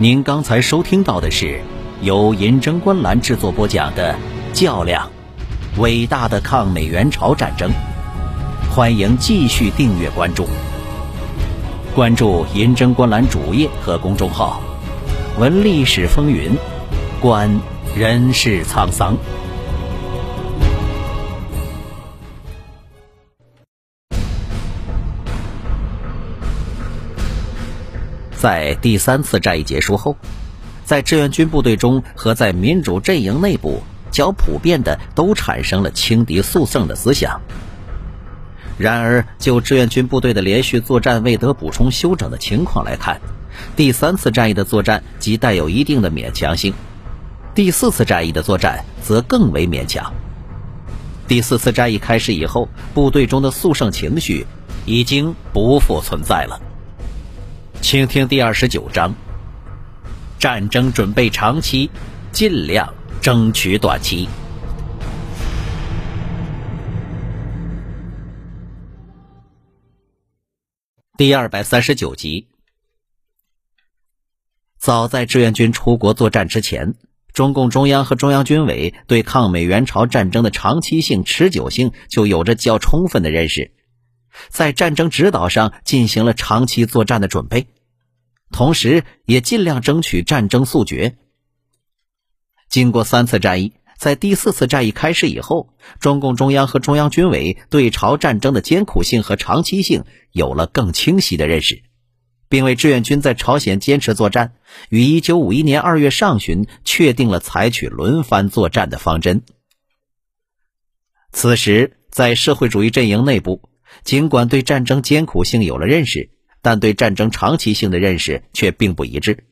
您刚才收听到的是由银针观澜制作播讲的《较量：伟大的抗美援朝战争》，欢迎继续订阅关注。关注银针观澜主页和公众号，闻历史风云，观人世沧桑。在第三次战役结束后，在志愿军部队中和在民主阵营内部，较普遍的都产生了轻敌速胜的思想。然而，就志愿军部队的连续作战未得补充休整的情况来看，第三次战役的作战即带有一定的勉强性，第四次战役的作战则更为勉强。第四次战役开始以后，部队中的速胜情绪已经不复存在了。请听第二十九章：战争准备长期，尽量争取短期。第二百三十九集。早在志愿军出国作战之前，中共中央和中央军委对抗美援朝战争的长期性、持久性就有着较充分的认识。在战争指导上进行了长期作战的准备，同时也尽量争取战争速决。经过三次战役，在第四次战役开始以后，中共中央和中央军委对朝战争的艰苦性和长期性有了更清晰的认识，并为志愿军在朝鲜坚持作战，于一九五一年二月上旬确定了采取轮番作战的方针。此时，在社会主义阵营内部。尽管对战争艰苦性有了认识，但对战争长期性的认识却并不一致。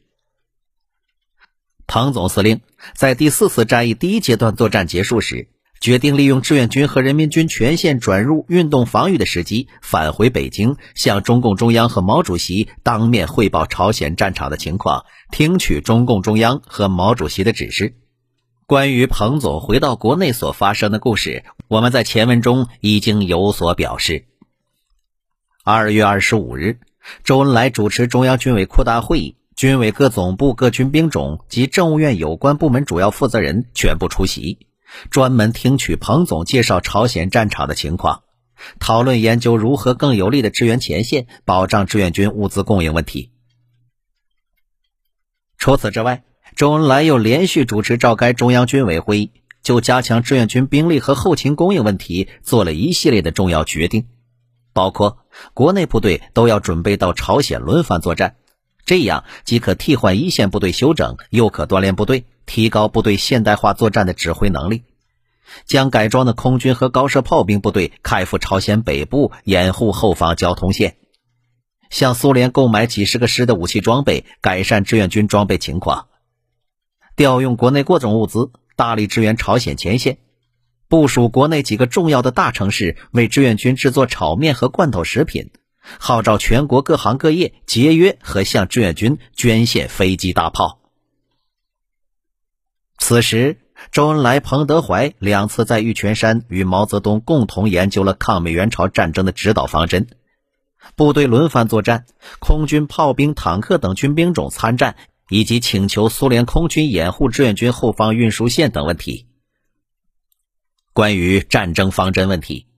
彭总司令在第四次战役第一阶段作战结束时，决定利用志愿军和人民军全线转入运动防御的时机，返回北京，向中共中央和毛主席当面汇报朝鲜战场的情况，听取中共中央和毛主席的指示。关于彭总回到国内所发生的故事，我们在前文中已经有所表示。二月二十五日，周恩来主持中央军委扩大会议，军委各总部、各军兵种及政务院有关部门主要负责人全部出席，专门听取彭总介绍朝鲜战场的情况，讨论研究如何更有力的支援前线，保障志愿军物资供应问题。除此之外，周恩来又连续主持召开中央军委会议，就加强志愿军兵力和后勤供应问题做了一系列的重要决定，包括国内部队都要准备到朝鲜轮番作战，这样既可替换一线部队休整，又可锻炼部队，提高部队现代化作战的指挥能力；将改装的空军和高射炮兵部队开赴朝鲜北部，掩护后方交通线；向苏联购买几十个师的武器装备，改善志愿军装备情况。调用国内各种物资，大力支援朝鲜前线；部署国内几个重要的大城市，为志愿军制作炒面和罐头食品；号召全国各行各业节约和向志愿军捐献飞机大炮。此时，周恩来、彭德怀两次在玉泉山与毛泽东共同研究了抗美援朝战争的指导方针：部队轮番作战，空军、炮兵、坦克等军兵种参战。以及请求苏联空军掩护志愿军后方运输线等问题。关于战争方针问题，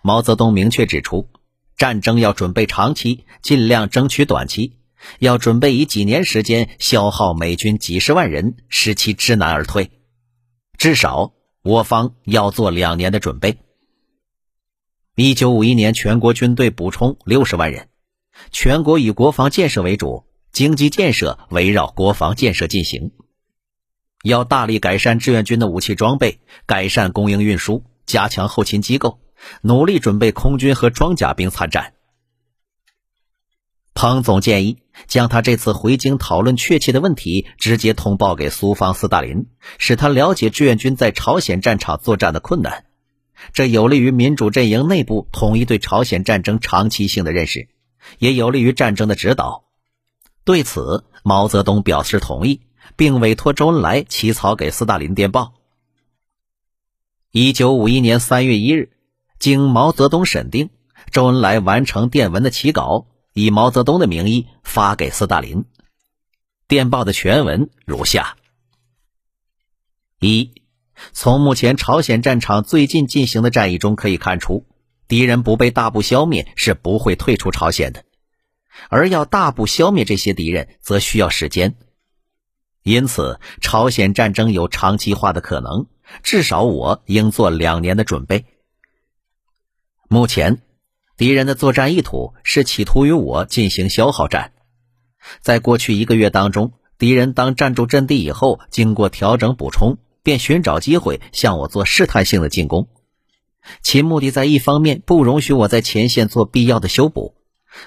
毛泽东明确指出，战争要准备长期，尽量争取短期；要准备以几年时间消耗美军几十万人，使其知难而退。至少我方要做两年的准备。一九五一年全国军队补充六十万人，全国以国防建设为主。经济建设围绕国防建设进行，要大力改善志愿军的武器装备，改善供应运输，加强后勤机构，努力准备空军和装甲兵参战。彭总建议将他这次回京讨论确切的问题直接通报给苏方斯大林，使他了解志愿军在朝鲜战场作战的困难，这有利于民主阵营内部统一对朝鲜战争长期性的认识，也有利于战争的指导。对此，毛泽东表示同意，并委托周恩来起草给斯大林电报。一九五一年三月一日，经毛泽东审定，周恩来完成电文的起稿，以毛泽东的名义发给斯大林。电报的全文如下：一，从目前朝鲜战场最近进行的战役中可以看出，敌人不被大部消灭是不会退出朝鲜的，而要大部消灭这些敌人，则需要时间。因此，朝鲜战争有长期化的可能，至少我应做两年的准备。目前，敌人的作战意图是企图与我进行消耗战。在过去一个月当中，敌人当站住阵地以后，经过调整补充，便寻找机会向我做试探性的进攻。其目的在一方面不容许我在前线做必要的修补，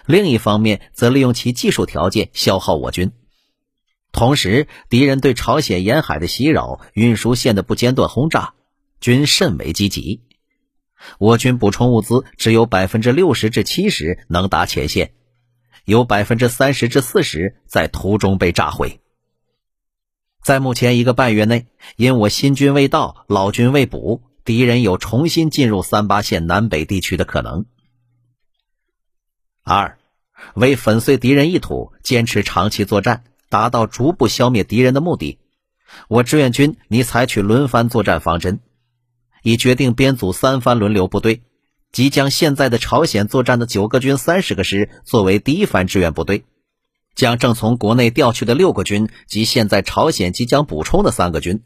另一方面则利用其技术条件消耗我军。同时，敌人对朝鲜沿海的袭扰、运输线的不间断轰炸，均甚为积极。我军补充物资只有百分之六十至七十能达前线，有百分之三十至四十在途中被炸毁。在目前一个半月内，因我新军未到、老军未补，敌人有重新进入三八线南北地区的可能。二，为粉碎敌人意图，坚持长期作战。达到逐步消灭敌人的目的，我志愿军拟采取轮番作战方针，已决定编组三番轮流部队，即将现在的朝鲜作战的九个军三十个师作为第一番志愿部队，将正从国内调去的六个军及现在朝鲜即将补充的三个军，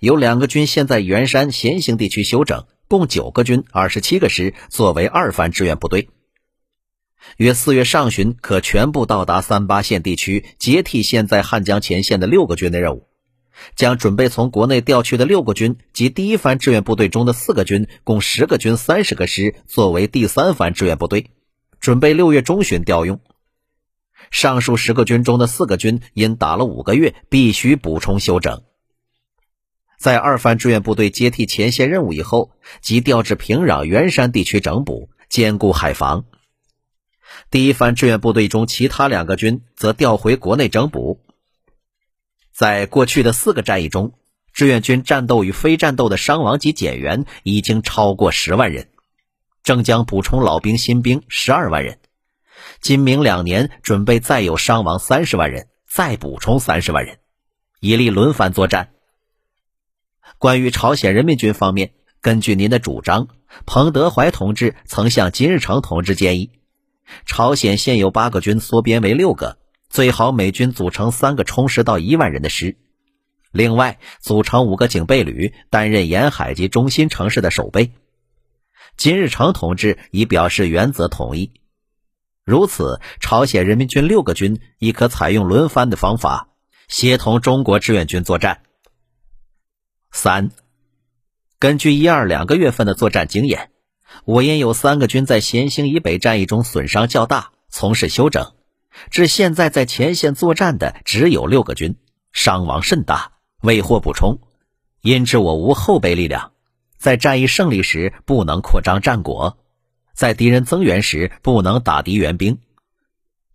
有两个军现在元山咸兴地区休整，共九个军二十七个师作为二番志愿部队。约四月上旬可全部到达三八线地区，接替现在汉江前线的六个军的任务。将准备从国内调去的六个军及第一番志愿部队中的四个军，共十个军三十个师，作为第三番志愿部队，准备六月中旬调用。上述十个军中的四个军因打了五个月，必须补充休整。在二番志愿部队接替前线任务以后，即调至平壤元山地区整补，兼顾海防。第一番志愿部队中，其他两个军则调回国内整补。在过去的四个战役中，志愿军战斗与非战斗的伤亡及减员已经超过十万人，正将补充老兵新兵十二万人。今明两年准备再有伤亡三十万人，再补充三十万人，以利轮番作战。关于朝鲜人民军方面，根据您的主张，彭德怀同志曾向金日成同志建议。朝鲜现有八个军缩编为六个，最好美军组成三个充实到一万人的师，另外组成五个警备旅，担任沿海及中心城市的守备。金日成同志已表示原则同意。如此，朝鲜人民军六个军亦可采用轮番的方法，协同中国志愿军作战。三，根据一二两个月份的作战经验。我因有三个军在咸兴以北战役中损伤较大，从事休整，至现在在前线作战的只有六个军，伤亡甚大，未获补充。因之我无后备力量，在战役胜利时不能扩张战果，在敌人增援时不能打敌援兵。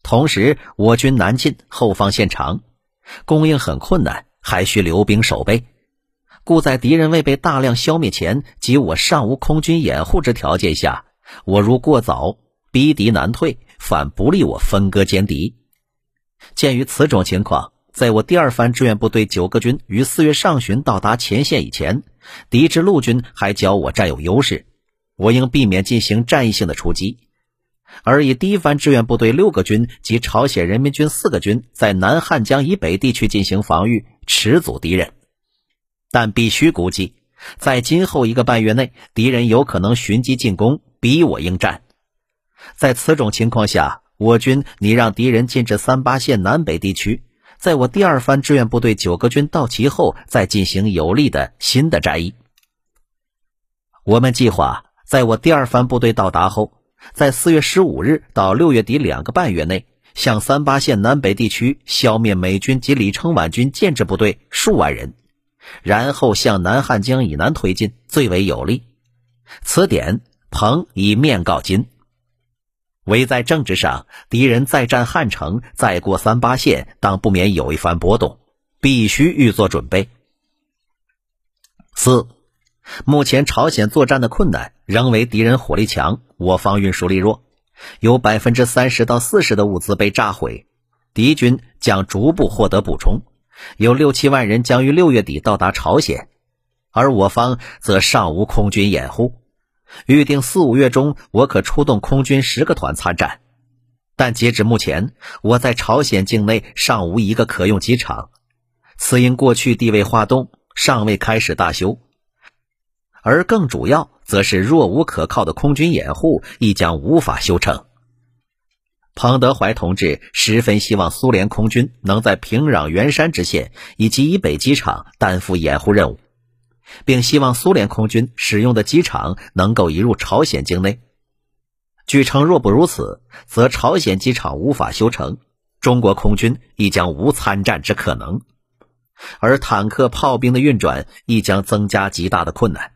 同时，我军南进，后方线长，供应很困难，还需留兵守备。故在敌人未被大量消灭前及我尚无空军掩护之条件下，我如过早逼敌难退，反不利我分割歼敌。鉴于此种情况，在我第二番志愿部队九个军于四月上旬到达前线以前，敌之陆军还较我占有优势，我应避免进行战役性的出击，而以第一番志愿部队六个军及朝鲜人民军四个军在南汉江以北地区进行防御，迟阻敌人。但必须估计，在今后一个半月内，敌人有可能寻机进攻，逼我应战。在此种情况下，我军拟让敌人进至三八线南北地区，在我第二番志愿部队九个军到齐后，再进行有力的新的战役。我们计划，在我第二番部队到达后，在四月十五日到六月底两个半月内，向三八线南北地区消灭美军及李承晚军建制部队数万人。然后向南汉江以南推进最为有利。此点彭已面告金。唯在政治上，敌人再战汉城，再过三八线，当不免有一番波动，必须预做准备。四，目前朝鲜作战的困难仍为敌人火力强，我方运输力弱，有百分之三十到四十的物资被炸毁。敌军将逐步获得补充，有六七万人将于六月底到达朝鲜，而我方则尚无空军掩护。预定四五月中，我可出动空军十个团参战，但截至目前，我在朝鲜境内尚无一个可用机场，此因过去地位化动，尚未开始大修。而更主要，则是若无可靠的空军掩护，亦将无法修成。彭德怀同志十分希望苏联空军能在平壤元山之线以及以北机场担负掩护任务，并希望苏联空军使用的机场能够移入朝鲜境内。据称，若不如此，则朝鲜机场无法修成，中国空军亦将无参战之可能，而坦克、炮兵的运转亦将增加极大的困难。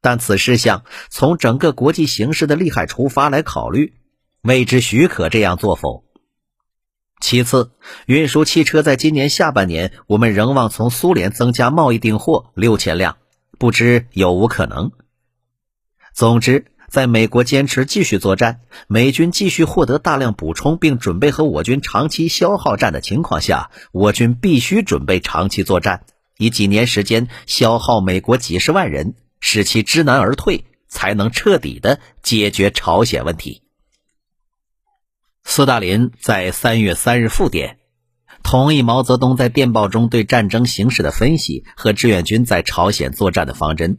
但此事项从整个国际形势的利害出发来考虑，未知许可这样做否？其次，运输汽车在今年下半年，我们仍望从苏联增加贸易订货六千辆，不知有无可能？总之，在美国坚持继续作战，美军继续获得大量补充，并准备和我军长期消耗战的情况下，我军必须准备长期作战，以几年时间消耗美国几十万人。使其知难而退，才能彻底的解决朝鲜问题。斯大林在三月三日复电，同意毛泽东在电报中对战争形势的分析和志愿军在朝鲜作战的方针，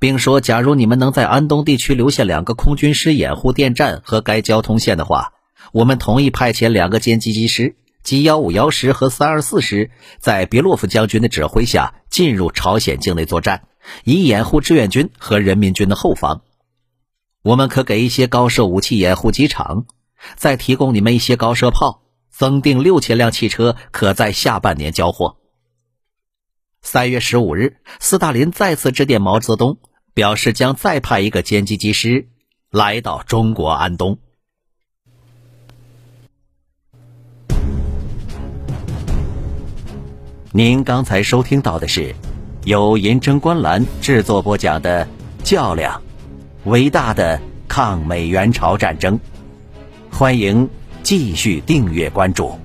并说：假如你们能在安东地区留下两个空军师掩护电站和该交通线的话，我们同意派遣两个歼击机师，即幺五幺师和三二四师，在别洛夫将军的指挥下进入朝鲜境内作战。以掩护志愿军和人民军的后方，我们可给一些高射武器掩护机场，再提供你们一些高射炮，增订六千辆汽车，可在下半年交货。三月十五日，斯大林再次致电毛泽东，表示将再派一个歼击机师来到中国安东。您刚才收听到的是。由银针观澜制作播讲的《较量：伟大的抗美援朝战争》，欢迎继续订阅关注。